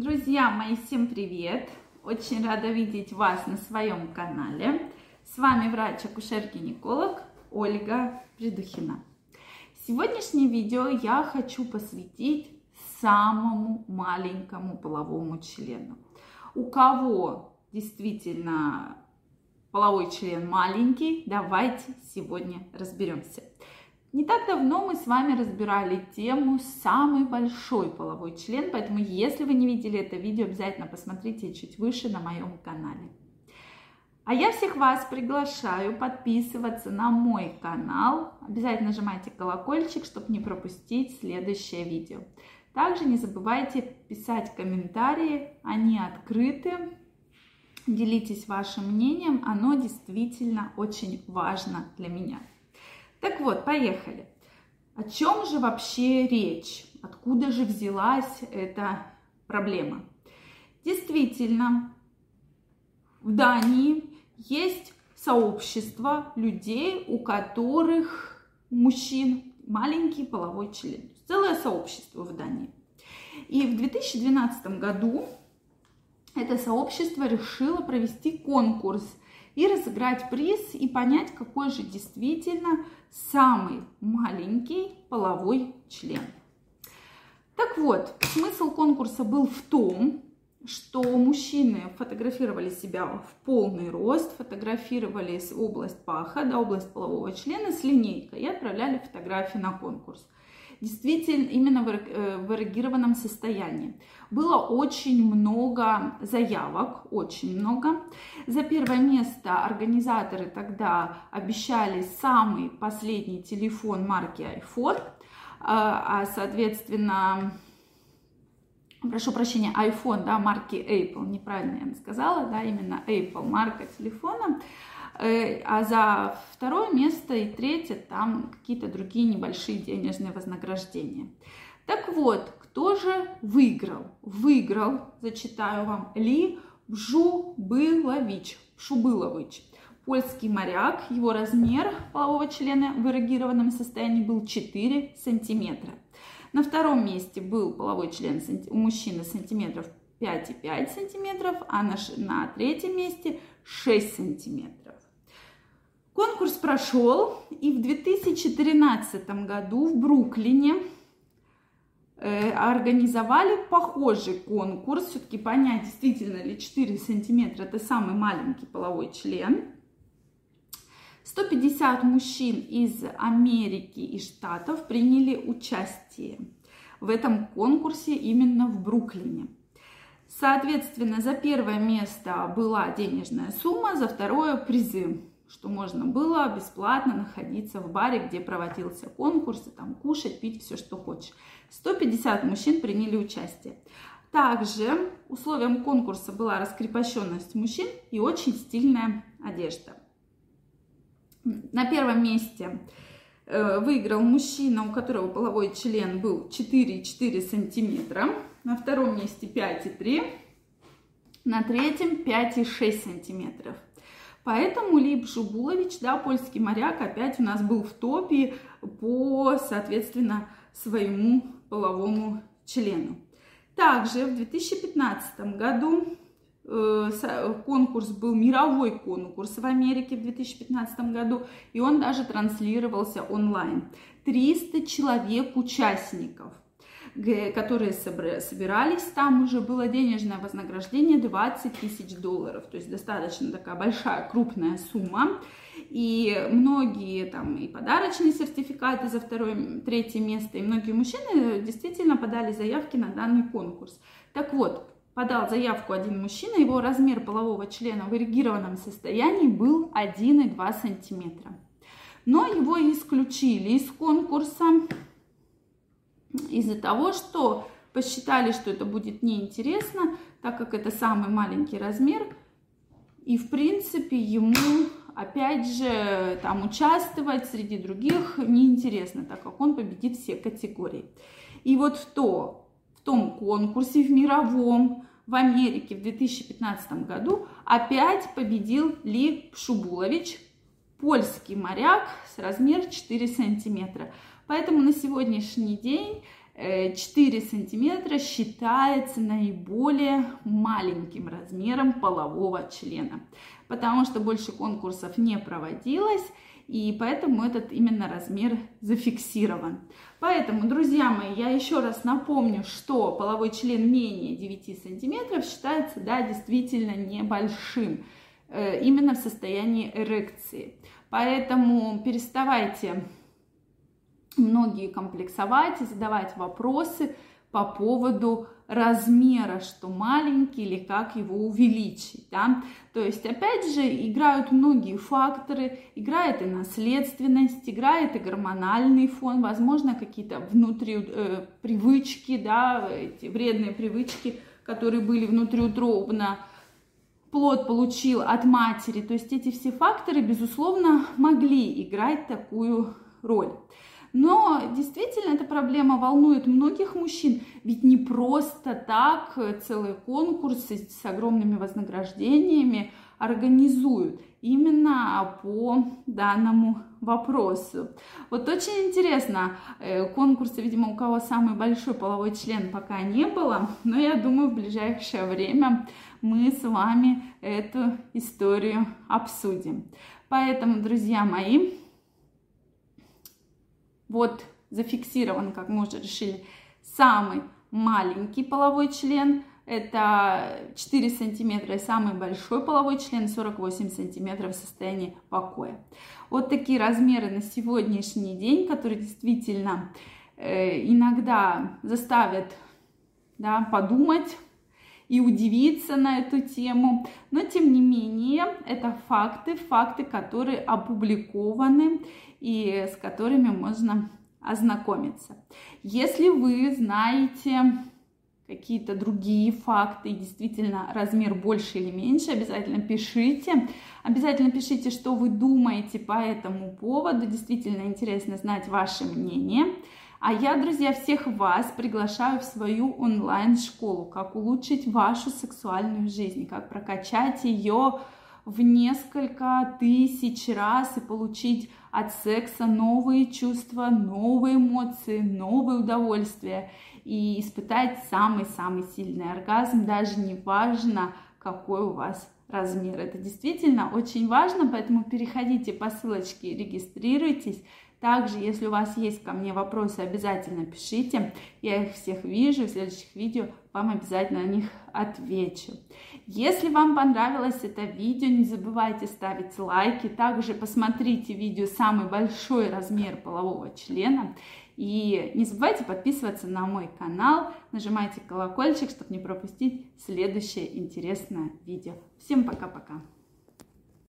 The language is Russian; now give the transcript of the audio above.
Друзья мои, всем привет! Очень рада видеть вас на своем канале. С вами врач-акушер-гинеколог Ольга Придухина. Сегодняшнее видео я хочу посвятить самому маленькому половому члену. У кого действительно половой член маленький, давайте сегодня разберемся. Не так давно мы с вами разбирали тему «Самый большой половой член», поэтому если вы не видели это видео, обязательно посмотрите чуть выше на моем канале. А я всех вас приглашаю подписываться на мой канал. Обязательно нажимайте колокольчик, чтобы не пропустить следующее видео. Также не забывайте писать комментарии, они открыты. Делитесь вашим мнением, оно действительно очень важно для меня. Так вот, поехали. О чем же вообще речь? Откуда же взялась эта проблема? Действительно, в Дании есть сообщество людей, у которых мужчин маленький половой член. Целое сообщество в Дании. И в 2012 году это сообщество решило провести конкурс и разыграть приз и понять, какой же действительно самый маленький половой член. Так вот, смысл конкурса был в том, что мужчины фотографировали себя в полный рост, фотографировали область паха, да, область полового члена с линейкой и отправляли фотографии на конкурс действительно именно э, в эрегированном состоянии. Было очень много заявок, очень много. За первое место организаторы тогда обещали самый последний телефон марки iPhone, а, а соответственно, прошу прощения, iPhone, да, марки Apple, неправильно я сказала, да, именно Apple марка телефона. Э, а за второе место и третье там какие-то другие небольшие денежные вознаграждения. Так вот, кто же выиграл? Выиграл, зачитаю вам, Ли Бжубылович, Шубылович. Польский моряк, его размер полового члена в эрегированном состоянии был 4 сантиметра. На втором месте был половой член у мужчины сантиметров 5,5 сантиметров, а на, на третьем месте 6 сантиметров. Конкурс прошел, и в 2013 году в Бруклине э, организовали похожий конкурс. Все-таки понять, действительно ли 4 сантиметра это самый маленький половой член. 150 мужчин из Америки и Штатов приняли участие в этом конкурсе именно в Бруклине. Соответственно, за первое место была денежная сумма, за второе призы что можно было бесплатно находиться в баре, где проводился конкурс, и там кушать, пить, все, что хочешь. 150 мужчин приняли участие. Также условием конкурса была раскрепощенность мужчин и очень стильная одежда. На первом месте э, выиграл мужчина, у которого половой член был 4,4 сантиметра. На втором месте 5,3. На третьем 5,6 сантиметров. Поэтому Лип Жубулович, да, польский моряк, опять у нас был в топе по, соответственно, своему половому члену. Также в 2015 году э, конкурс был мировой конкурс в Америке в 2015 году, и он даже транслировался онлайн. 300 человек участников – которые собирались, там уже было денежное вознаграждение 20 тысяч долларов, то есть достаточно такая большая, крупная сумма. И многие там и подарочные сертификаты за второе, третье место, и многие мужчины действительно подали заявки на данный конкурс. Так вот, подал заявку один мужчина, его размер полового члена в эрегированном состоянии был 1,2 сантиметра. Но его исключили из конкурса, из-за того, что посчитали, что это будет неинтересно, так как это самый маленький размер. И, в принципе, ему, опять же, там участвовать среди других неинтересно, так как он победит все категории. И вот в, то, в том конкурсе, в мировом, в Америке в 2015 году опять победил Ли Пшубулович, польский моряк с размер 4 сантиметра. Поэтому на сегодняшний день 4 сантиметра считается наиболее маленьким размером полового члена, потому что больше конкурсов не проводилось, и поэтому этот именно размер зафиксирован. Поэтому, друзья мои, я еще раз напомню, что половой член менее 9 сантиметров считается, да, действительно небольшим, э, именно в состоянии эрекции. Поэтому переставайте многие комплексовать и задавать вопросы по поводу размера, что маленький или как его увеличить, да. То есть, опять же, играют многие факторы, играет и наследственность, играет и гормональный фон, возможно, какие-то внутри э, привычки, да, эти вредные привычки, которые были внутриутробно, плод получил от матери. То есть эти все факторы, безусловно, могли играть такую роль. Но действительно эта проблема волнует многих мужчин, ведь не просто так целые конкурсы с огромными вознаграждениями организуют именно по данному вопросу. Вот очень интересно, э, конкурса, видимо, у кого самый большой половой член пока не было, но я думаю, в ближайшее время мы с вами эту историю обсудим. Поэтому, друзья мои, вот зафиксирован, как мы уже решили, самый маленький половой член, это 4 сантиметра, и самый большой половой член 48 сантиметров в состоянии покоя. Вот такие размеры на сегодняшний день, которые действительно э, иногда заставят да, подумать и удивиться на эту тему. Но тем не менее, это факты, факты, которые опубликованы и с которыми можно ознакомиться. Если вы знаете какие-то другие факты, действительно размер больше или меньше, обязательно пишите. Обязательно пишите, что вы думаете по этому поводу. Действительно интересно знать ваше мнение. А я, друзья, всех вас приглашаю в свою онлайн-школу, как улучшить вашу сексуальную жизнь, как прокачать ее в несколько тысяч раз и получить от секса новые чувства, новые эмоции, новые удовольствия и испытать самый-самый сильный оргазм, даже не важно, какой у вас размер. Это действительно очень важно, поэтому переходите по ссылочке, регистрируйтесь. Также, если у вас есть ко мне вопросы, обязательно пишите. Я их всех вижу, в следующих видео вам обязательно на них отвечу. Если вам понравилось это видео, не забывайте ставить лайки. Также посмотрите видео «Самый большой размер полового члена». И не забывайте подписываться на мой канал, нажимайте колокольчик, чтобы не пропустить следующее интересное видео. Всем пока-пока!